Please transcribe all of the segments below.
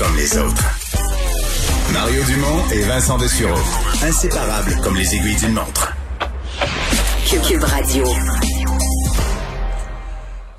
comme les autres. Mario Dumont et Vincent Dessureau. Inséparables comme les aiguilles d'une montre. Cube Radio.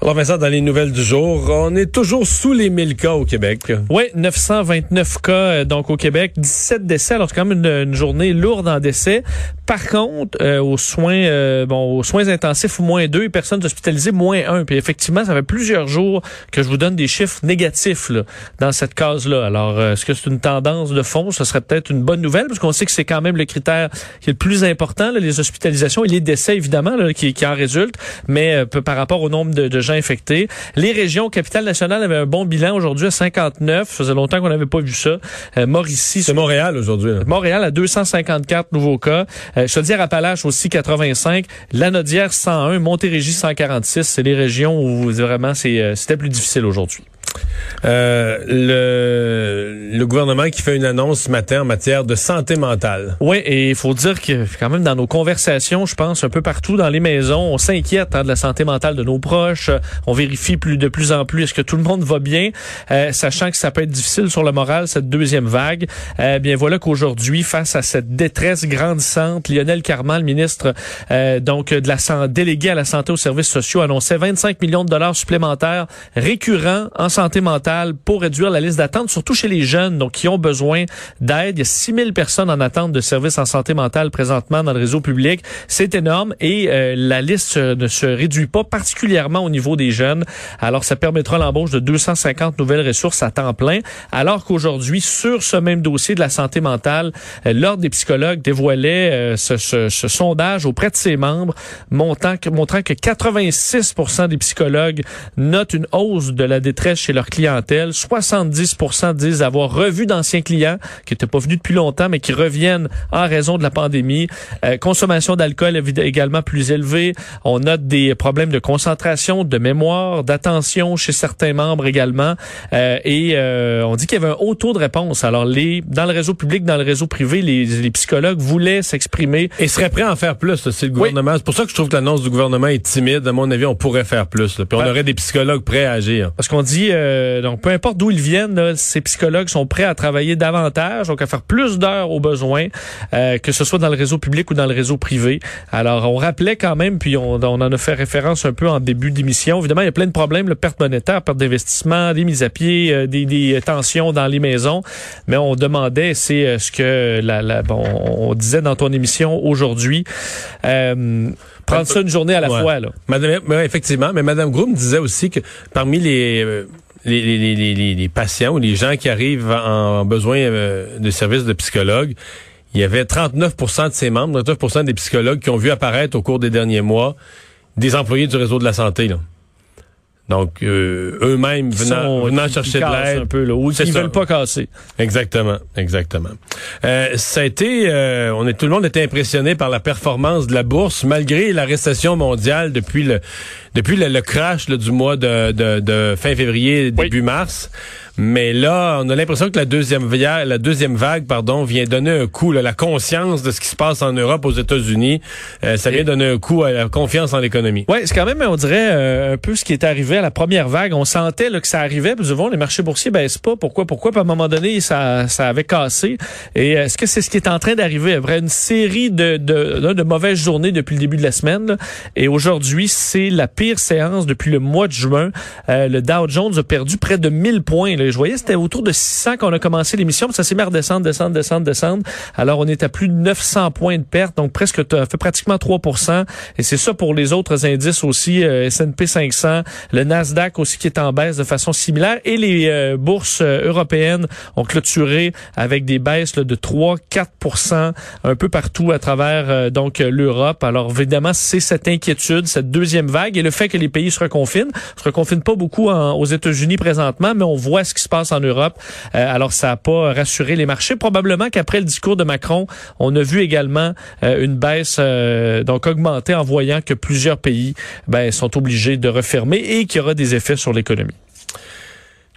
Alors Vincent, dans les nouvelles du jour, on est toujours sous les 1000 cas au Québec. Oui, 929 cas euh, donc au Québec, 17 décès. Alors c'est quand même une, journée lourde en décès. Par contre, euh, aux soins euh, bon aux soins intensifs moins deux, personnes hospitalisées moins un. Puis effectivement, ça fait plusieurs jours que je vous donne des chiffres négatifs là, dans cette case-là. Alors est-ce que c'est une tendance de fond? Ce serait peut-être une bonne nouvelle parce qu'on sait que c'est quand même le critère qui est le plus important, là, les hospitalisations et les décès évidemment là, qui, qui en résultent, mais par rapport au nombre de gens infectés. Les régions capitales nationales avaient un bon bilan aujourd'hui à 59. Ça faisait longtemps qu'on n'avait pas vu ça. Euh, Mauricie. C'est Montréal aujourd'hui. Montréal à 254 nouveaux cas. Euh, Chaudière-Appalaches aussi 85. Lanaudière 101. Montérégie 146. C'est les régions où vraiment euh, c'était plus difficile aujourd'hui. Euh, le, le gouvernement qui fait une annonce ce matin en matière de santé mentale. Oui, et il faut dire que quand même dans nos conversations, je pense un peu partout dans les maisons, on s'inquiète hein, de la santé mentale de nos proches. On vérifie plus de plus en plus est-ce que tout le monde va bien, euh, sachant que ça peut être difficile sur le moral cette deuxième vague. Euh, bien voilà qu'aujourd'hui, face à cette détresse grandissante, Lionel Carman, ministre euh, donc de la santé, délégué à la santé aux services sociaux, annonçait 25 millions de dollars supplémentaires récurrents en santé mentale pour réduire la liste d'attente, surtout chez les jeunes donc qui ont besoin d'aide. Il y a 6 000 personnes en attente de services en santé mentale présentement dans le réseau public. C'est énorme et euh, la liste ne se réduit pas particulièrement au niveau des jeunes. Alors ça permettra l'embauche de 250 nouvelles ressources à temps plein. Alors qu'aujourd'hui, sur ce même dossier de la santé mentale, euh, l'Ordre des psychologues dévoilait euh, ce, ce, ce, sondage auprès de ses membres montrant que, montrant que 86% des psychologues notent une hausse de la détresse chez leur clientèle. 70% disent avoir revu d'anciens clients qui n'étaient pas venus depuis longtemps, mais qui reviennent en raison de la pandémie. Euh, consommation d'alcool également plus élevée. On note des problèmes de concentration, de mémoire, d'attention chez certains membres également. Euh, et euh, on dit qu'il y avait un haut taux de réponse. Alors, les dans le réseau public, dans le réseau privé, les, les psychologues voulaient s'exprimer. Et seraient prêts à en faire plus, c'est le gouvernement. C'est pour ça que je trouve que l'annonce du gouvernement est timide. À mon avis, on pourrait faire plus. Puis on aurait des psychologues prêts à agir. Parce qu'on dit, euh, donc peu importe d'où ils viennent, ces psychologues sont prêts à travailler davantage, donc à faire plus d'heures aux besoins, euh, que ce soit dans le réseau public ou dans le réseau privé. Alors, on rappelait quand même, puis on, on en a fait référence un peu en début d'émission. Évidemment, il y a plein de problèmes, le perte monétaire, perte d'investissement, des mises à pied, euh, des, des, tensions dans les maisons. Mais on demandait, c'est ce que la, la bon, on disait dans ton émission aujourd'hui. prendre ça une journée à la fois. Là. Madame, effectivement, mais Madame Groom disait aussi que parmi les les, patients ou les gens qui arrivent en besoin euh, de services de psychologue, il y avait 39% de ces membres, 39% des psychologues qui ont vu apparaître au cours des derniers mois des employés du réseau de la santé. Donc, euh, eux-mêmes venant, venant chercher de l'aide. un peu, là, ou ils veulent pas casser. Exactement, exactement. Euh, ça a été, euh, on est, tout le monde était impressionné par la performance de la bourse, malgré la récession mondiale depuis le, depuis le, crash du mois de, de, de, fin février, début mars. Mais là, on a l'impression que la deuxième vague, la deuxième vague, pardon, vient donner un coup. la conscience de ce qui se passe en Europe, aux États-Unis, euh, ça vient donner un coup à la confiance en l'économie. Oui, c'est quand même, on dirait, euh, un peu ce qui est arrivé à la première vague. On sentait là, que ça arrivait, puis devant les marchés boursiers baissent pas. Pourquoi? Pourquoi? Puis à un moment donné, ça, ça avait cassé. Et est-ce que c'est ce qui est en train d'arriver? Après une série de, de, de, mauvaises journées depuis le début de la semaine. Et aujourd'hui, c'est la pire séance depuis le mois de juin. Euh, le Dow Jones a perdu près de 1000 points. Je voyais, c'était autour de 600 qu'on a commencé l'émission, ça s'est mis à redescendre, descendre, descendre, descendre. Alors, on est à plus de 900 points de perte, donc presque, fait pratiquement 3% Et c'est ça pour les autres indices aussi, euh, S&P 500, le Nasdaq aussi qui est en baisse de façon similaire. Et les euh, bourses euh, européennes ont clôturé avec des baisses de 3, 4% un peu partout à travers donc l'Europe. Alors, évidemment, c'est cette inquiétude, cette deuxième vague et le fait que les pays se reconfinent. Se reconfinent pas beaucoup aux États-Unis présentement, mais on voit ce qui se passe en Europe. Euh, alors, ça n'a pas rassuré les marchés. Probablement qu'après le discours de Macron, on a vu également euh, une baisse euh, donc augmentée en voyant que plusieurs pays ben, sont obligés de refermer et qu'il y aura des effets sur l'économie.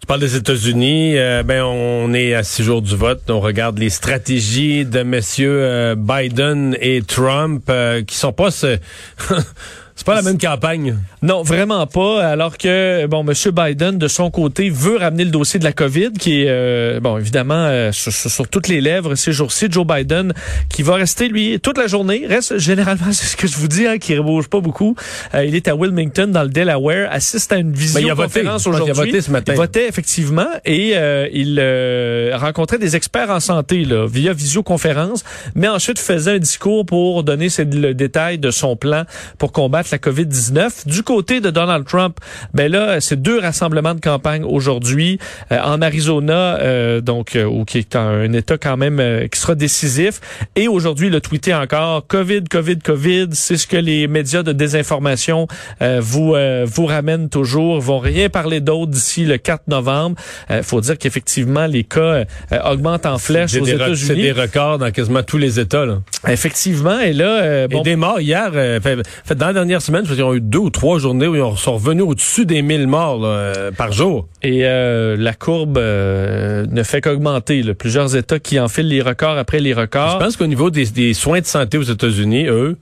Tu parles des États-Unis, ben on est à six jours du vote. On regarde les stratégies de messieurs Biden et Trump qui sont pas C'est pas la même campagne. Non, vraiment pas. Alors que, bon, M. Biden, de son côté, veut ramener le dossier de la COVID, qui est, euh, bon, évidemment, euh, sur, sur- sur toutes les lèvres ces jours-ci. Joe Biden, qui va rester, lui, toute la journée. Reste, généralement, c'est ce que je vous dis, hein, qui ne bouge pas beaucoup. Euh, il est à Wilmington, dans le Delaware, assiste à une il visioconférence pense qu'il a aujourd'hui. voté ce matin. Il votait, effectivement, et euh, il euh, rencontrait des experts en santé, là, via visioconférence, mais ensuite faisait un discours pour donner le détail de son plan pour combattre la COVID-19. Du côté de Donald Trump, ben là, c'est deux rassemblements de campagne aujourd'hui euh, en Arizona, euh, donc euh, où qui est un État quand même euh, qui sera décisif. Et aujourd'hui, a tweeté encore COVID, COVID, COVID. C'est ce que les médias de désinformation euh, vous euh, vous ramènent toujours. Ils vont rien parler d'autre d'ici le 4 novembre. Il faut dire qu'effectivement les cas euh, augmentent en flèche aux re- c'est États-Unis. des records dans quasiment tous les États. Là. Effectivement, et là, euh, bon, Et des morts hier, euh, fait, fait, dans la dernière semaine, je veux dire, ils ont eu deux ou trois journées où ils sont revenus au-dessus des 1000 morts là, euh, par jour. Et euh, la courbe euh, ne fait qu'augmenter. Plusieurs États qui enfilent les records après les Je records. pense qu'au niveau des, des soins de santé aux États-Unis, eux,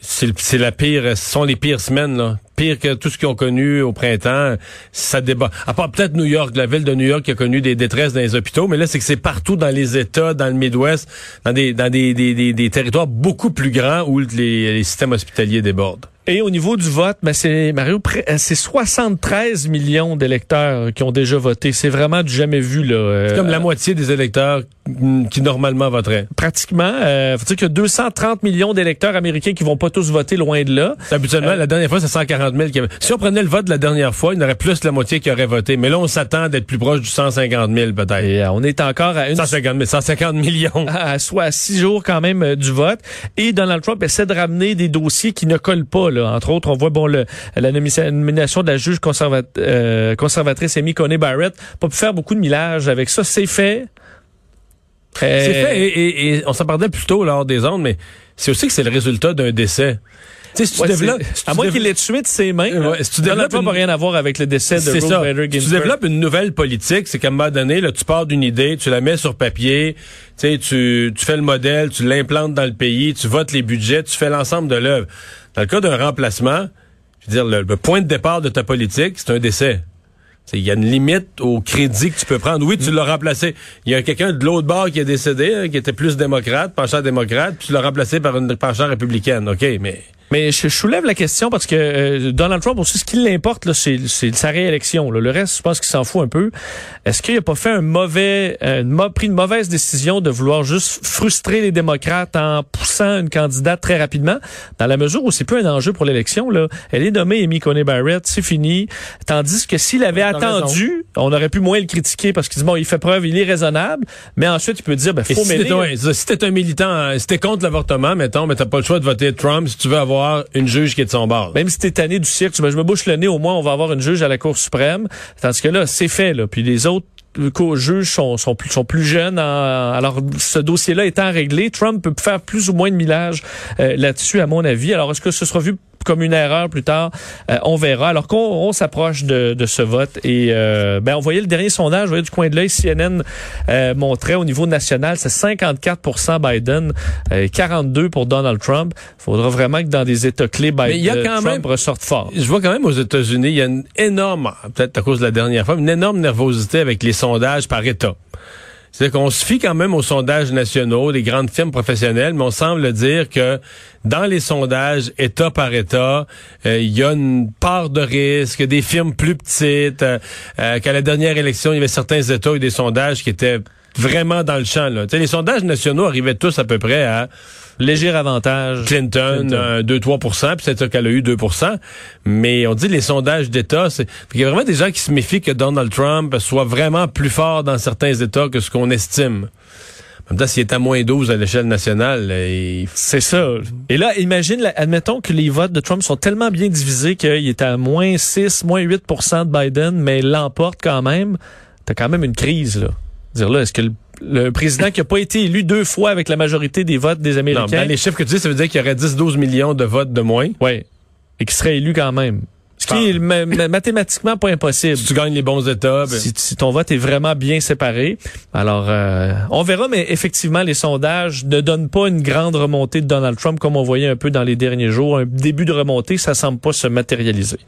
c'est la pire, ce sont les pires semaines, là. Pire que tout ce qu'ils ont connu au printemps. Ça débat. À part peut-être New York, la ville de New York qui a connu des détresses dans les hôpitaux, mais là, c'est que c'est partout dans les États, dans le Midwest, dans des, dans des, des, territoires beaucoup plus grands où les systèmes hospitaliers débordent. Et au niveau du vote, ben c'est Mario, euh, c'est 73 millions d'électeurs qui ont déjà voté. C'est vraiment du jamais vu là. Euh, C'est comme la moitié des électeurs qui normalement voteraient. pratiquement. Euh, faut dire qu'il y a 230 millions d'électeurs américains qui vont pas tous voter loin de là. Habituellement, la dernière fois, c'est 140 000 qui avaient- Si on prenait le vote de la dernière fois, il y en aurait plus de la moitié qui aurait voté. Mais là, on s'attend d'être plus proche du 150 000 peut-être. Euh, on est encore à une 150 000, 150 millions. à, soit à six jours quand même euh, du vote. Et Donald Trump essaie de ramener des dossiers qui ne collent pas. Là. Entre autres, on voit bon le, la nomi- nomination de la juge euh, conservatrice Amy Coney Barrett. Pas pu faire beaucoup de millage avec ça. C'est fait. Euh, C'est fait, et, et- et on s'en parlait plus tôt lors des ondes, mais c'est aussi que c'est le résultat d'un décès. Si tu ouais, développes... c'est- si tu à moins développes- qu'il l'ait tué de ses mains. Ouais, là. si tu développes une- rien à voir avec le décès de C'est Ruth. Bader Si tu Ginsburg. développes une nouvelle politique, c'est qu'à un moment donné, là, tu pars d'une idée, tu la mets sur papier, tu, tu fais le modèle, tu l'implantes dans le pays, tu votes les budgets, tu fais l'ensemble de l'œuvre. Dans le cas d'un remplacement, je veux dire, le, le point de départ de ta politique, c'est un décès. Il y a une limite au crédit que tu peux prendre. Oui, tu l'as remplacé. Il y a quelqu'un de l'autre bord qui est décédé, hein, qui était plus démocrate, penchant démocrate, puis tu l'as remplacé par une penchant républicaine. OK, mais... Mais je, je soulève la question parce que euh, Donald Trump aussi, ce qui l'importe, là, c'est, c'est sa réélection. là. Le reste, je pense qu'il s'en fout un peu. Est-ce qu'il a pas fait un mauvais, euh, une pris une mauvaise décision de vouloir juste frustrer les démocrates en poussant une candidate très rapidement, dans la mesure où c'est plus un enjeu pour l'élection. Là, elle est nommée Amy Coney Barrett, c'est fini. Tandis que s'il avait T'as attendu, on aurait pu moins le critiquer parce qu'il dit bon, il fait preuve, il est raisonnable, mais ensuite il peut dire ben faut si t'es un, si t'es un militant, euh, si t'es contre l'avortement, mettons, mais t'as pas le choix de voter Trump si tu veux avoir une juge qui est de son bord. Même si t'es tanné du cirque, Ben, je me bouche le nez, au moins on va avoir une juge à la Cour suprême. Tandis que là, c'est fait. Là. Puis les autres co- juges sont, sont, plus, sont plus jeunes. en- alors, ce dossier-là étant réglé, Trump peut faire plus ou moins de millage euh, là-dessus, à mon avis. Alors, est-ce que ce sera vu comme une erreur plus tard, Euh, on verra. Alors qu'on on s'approche de, de ce vote et euh, ben on voyait le dernier sondage, vous voyez du coin de l'œil, CNN euh, montrait au niveau national, c'est 54% Biden, euh, 42 pour Donald Trump. Il faudra vraiment que dans des États clés, Biden, Mais il y a quand Trump même- ressorte fort. Je vois quand même aux États-Unis, il y a une énorme, peut-être à cause de la dernière fois, une énorme nervosité avec les sondages par État. C'est-à-dire qu'on se fie quand même aux sondages nationaux, des grandes firmes professionnelles, mais on semble dire que dans les sondages, État par État, euh, il y a une part de risque, des firmes plus petites, euh, euh, qu'à la dernière élection, il y avait certains États et des sondages qui étaient vraiment dans le champ. Là. Les sondages nationaux arrivaient tous à peu près à Léger avantage. Clinton, Clinton. euh, 2-3% puis c'est qu'elle a eu 2% Mais on dit les sondages d'État, c'est il y a vraiment des gens qui se méfient que Donald Trump soit vraiment plus fort dans certains États que ce qu'on estime. En même temps, s'il est à moins 12 à l'échelle nationale, euh, il- C'est ça. Et là, imagine, là, admettons que les votes de Trump sont tellement bien divisés qu'il est à moins 6, moins 8% de Biden, mais il l'emporte quand même. T'as quand même une crise, là. Dire là, est-ce que le, le président qui a pas été élu deux fois avec la majorité des votes des non, Américains, dans les chiffres que tu dis, ça veut dire qu'il y aurait 10-12 millions de votes de moins. ouais, et qui serait élu quand même. Ce qui est ma- ma- mathématiquement pas impossible. Si tu gagnes les bons États, ben, Si, si ton vote est vraiment bien séparé. Alors, euh, on verra, mais effectivement, les sondages ne donnent pas une grande remontée de Donald Trump comme on voyait un peu dans les derniers jours. Un début de remontée, ça semble pas se matérialiser.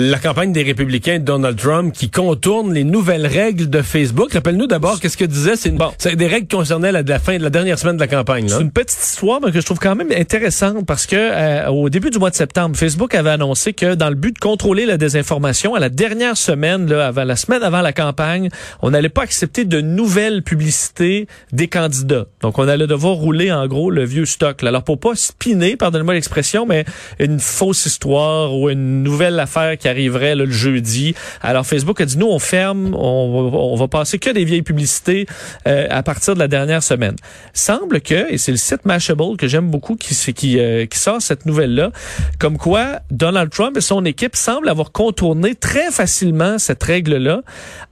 La campagne des républicains de Donald Trump qui contourne les nouvelles règles de Facebook. Rappelle-nous d'abord qu'est-ce que disait. C'est Bon. des règles qui concernaient la, la fin de la dernière semaine de la campagne. C'est une petite histoire, mais que je trouve quand même intéressante parce que euh, au début du mois de septembre, Facebook avait annoncé que dans le but de contrôler la désinformation, à la dernière semaine, là, avant la semaine avant la campagne, on n'allait pas accepter de nouvelles publicités des candidats. Donc, on allait devoir rouler en gros le vieux stock. là. Alors, pour pas spinner, pardonnez-moi l'expression, mais une fausse histoire ou une nouvelle affaire qui arriverait là, le jeudi. Alors, Facebook a dit, nous, on ferme, on, va- on va passer que des vieilles publicités euh, à partir de la dernière semaine. Semble que, et c'est le site Mashable que j'aime beaucoup qui, qui, euh, qui sort cette nouvelle-là, comme quoi Donald Trump et son équipe semblent avoir contourné très facilement cette règle-là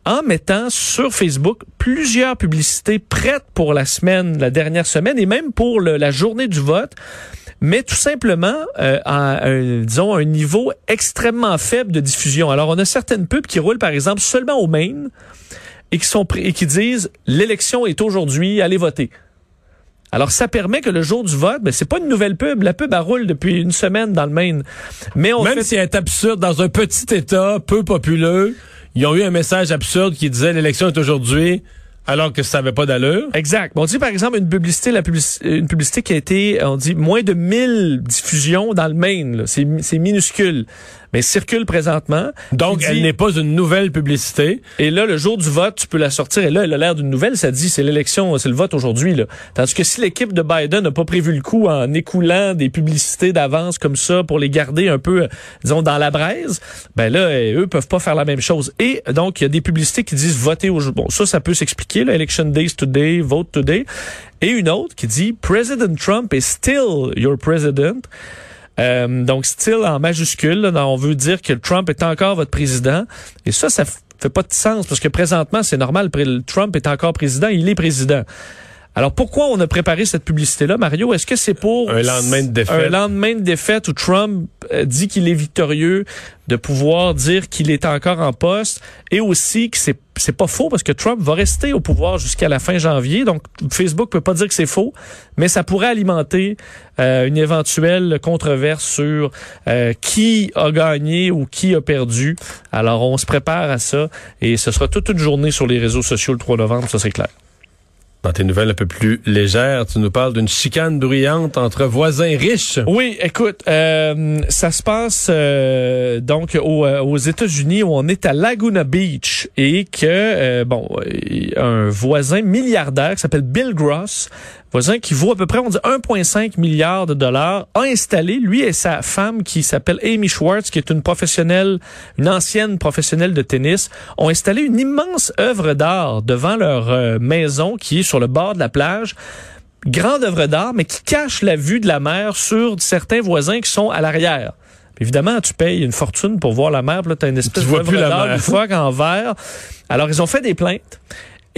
en mettant sur Facebook plusieurs publicités prêtes pour la semaine, la dernière semaine et même pour la journée du vote mais tout simplement euh, à un, disons un niveau extrêmement faible de diffusion. Alors on a certaines pubs qui roulent par exemple seulement au Maine et qui sont et qui disent l'élection est aujourd'hui, allez voter. Alors ça permet que le jour du vote, ben c'est pas une nouvelle pub, la pub elle roule depuis une semaine dans le Maine. Mais on Même fait si elle est absurde, dans un petit État peu populeux, ils ont eu un message absurde qui disait l'élection est aujourd'hui, alors que ça n'avait pas d'allure. Exact. On dit par exemple une publicité, la une publicité qui a été, on dit moins de 1000 diffusions dans le Maine. c'est minuscule, mais circule présentement. Donc, Qui elle dit- n'est pas une nouvelle publicité. Et là, le jour du vote, tu peux la sortir. Et là, elle a l'air d'une nouvelle. Ça dit, c'est l'élection, c'est le vote aujourd'hui. Là. Tandis que si l'équipe de Biden n'a pas prévu le coup en écoulant des publicités d'avance comme ça pour les garder un peu, euh, disons, dans la braise, ben là, euh, eux peuvent pas faire la même chose. Et donc, il y a des publicités qui disent voter aujourd'hui. Bon, ça, ça peut s'expliquer. Election days today, vote today. Et une autre qui dit President Trump is still your president. Euh, donc, still en majuscule, là, on veut dire que Trump est encore votre président. Et ça, ça fait pas de sens parce que présentement, c'est normal, Trump est encore président, il est président. Alors, pourquoi on a préparé cette publicité-là, Mario? Est-ce que c'est pour... Un lendemain de défaite. Un lendemain de défaite où Trump euh, dit qu'il est victorieux, de pouvoir dire qu'il est encore en poste et aussi que c'est c'est pas faux parce que Trump va rester au pouvoir jusqu'à la fin janvier. Donc, Facebook peut pas dire que c'est faux, mais ça pourrait alimenter euh, une éventuelle controverse sur euh, qui a gagné ou qui a perdu. Alors, on se prépare à ça et ce sera toute une journée sur les réseaux sociaux le 3 novembre, ça c'est clair. Dans tes nouvelles un peu plus légères, tu nous parles d'une chicane bruyante entre voisins riches. Oui, écoute, euh, ça se passe euh, donc euh, aux États-Unis où on est à Laguna Beach et que bon, un voisin milliardaire qui s'appelle Bill Gross, voisin qui vaut à peu près on dit 1,5 milliard de dollars, a installé lui et sa femme qui s'appelle Amy Schwartz, qui est une professionnelle, une ancienne professionnelle de tennis, ont installé une immense œuvre d'art devant leur euh, maison qui est sur le bord de la plage grande œuvre d'art, mais qui cache la vue de la mer sur certains voisins qui sont à l'arrière. Évidemment, tu payes une fortune pour voir la mer, puis là, tu as une espèce vois d'œuvre plus la d'art mer. du phoque en verre. Alors, ils ont fait des plaintes.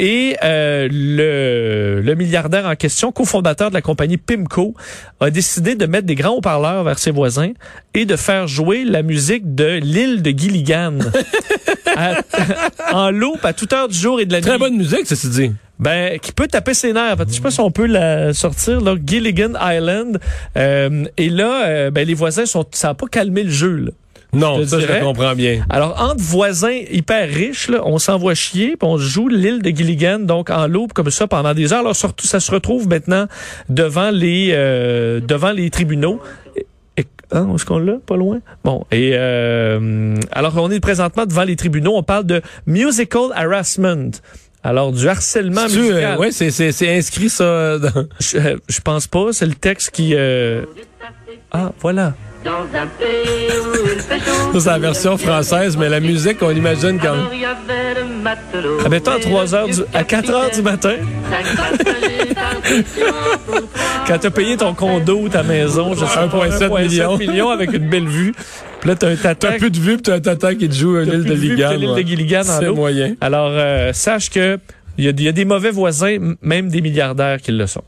Et euh, le, le milliardaire en question, cofondateur de la compagnie Pimco, a décidé de mettre des grands haut-parleurs vers ses voisins et de faire jouer la musique de l'île de Gilligan à- en loop à toute heure du jour et de la nuit. Très bonne musique, ceci dit. Ben, qui peut taper ses nerfs. Je sais pas si on peut la sortir, là, Gilligan Island. Euh, et là, euh, ben, les voisins sont, ça a pas calmé le jeu, là. Non, Je ça, je dirais. comprends bien. Alors, entre voisins hyper riches, là, on s'envoie chier, puis on joue l'île de Gilligan, donc en loupe comme ça pendant des heures. Alors, surtout, ça se retrouve maintenant devant les, euh, devant les tribunaux. Hein, est-ce qu'on l'a? Pas loin? Bon. Et euh, alors, on est présentement devant les tribunaux. On parle de musical harassment. Alors, du harcèlement Tu, musical. euh, ouais, c'est, inscrit ça. Dans... Je, euh, je pense pas. C'est le texte qui. euh, Ah, voilà. Dans un pays où il fait chaud. Ça, c'est la version française, mais la musique, on imagine quand Alors, il y avait le matelot. Ah, mettons à et 3 le heures du, à 4 heures du matin, quand t'as payé ton condo ou ta maison, je sais pas, 1,7 million. millions avec une belle vue. Puis là, t'as un tata. T'as plus de vue, puis t'as un tata qui te joue à l'île de Ligan. l'île de Gilligan en C'est moyen. Alors, euh, sache que il y, a- il y a des mauvais voisins, même des milliardaires qui le sont.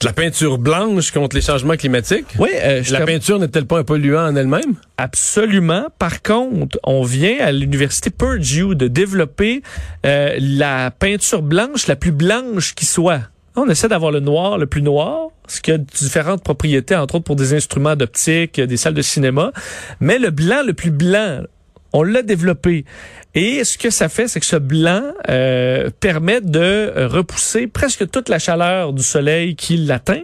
De la peinture blanche contre les changements climatiques? Oui, euh, je La peinture n'est-elle pas un polluant en elle-même? Absolument. Par contre, on vient à l'université Purdue de développer euh, la peinture blanche la plus blanche qui soit. On essaie d'avoir le noir le plus noir, ce qui a différentes propriétés, entre autres pour des instruments d'optique, des salles de cinéma. Mais le blanc le plus blanc, on l'a développé. Et ce que ça fait, c'est que ce blanc euh, permet de repousser presque toute la chaleur du soleil qui l'atteint,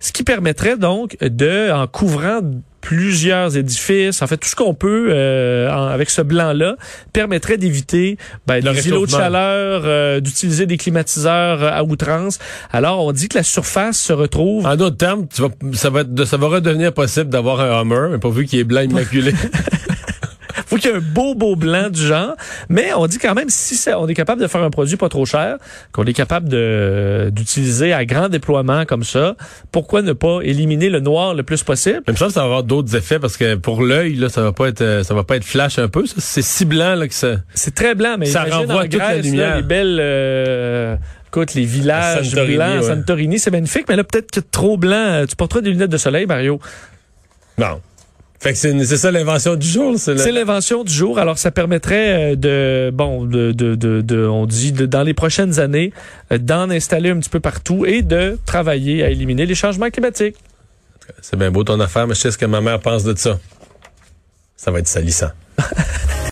ce qui permettrait donc de, en couvrant plusieurs édifices, en fait tout ce qu'on peut euh, en- avec ce blanc-là, permettrait d'éviter ben, Le des îlots de chaleur, euh, d'utiliser des climatiseurs euh, à outrance. Alors on dit que la surface se retrouve En d'autres termes, tu vas, ça, va être- ça va redevenir possible d'avoir un Hummer, mais pourvu qu'il est blanc immaculé. faut qu'il y ait un beau, beau blanc du genre. Mais on dit quand même, si ça- on est capable de faire un produit pas trop cher, qu'on est capable de d'utiliser à grand déploiement comme ça, pourquoi ne pas éliminer le noir le plus possible? Même ça, ça va avoir d'autres effets parce que pour l'œil, là, ça va pas être, euh, ça va pas être flash un peu. ça. C'est si blanc là que ça. C'est très blanc, mais Ça renvoie en toute la Grèce, lumière. là, les belles... euh, Écoute, les villages Santorini, blancs, ouais. Santorini, c'est magnifique, mais là, peut-être que trop blanc, tu porteras des lunettes de soleil, Mario. Non. Fait que c'est c'est ça l'invention du jour. C'est C'est le- l'invention du jour. Alors, ça permettrait euh, de, bon, de, de, de, de- on dit, de, dans les prochaines années, euh, d'en installer un petit peu partout et de travailler à éliminer les changements climatiques. C'est bien beau ton affaire, mais je sais ce que ma mère pense de ça. Ça va être salissant.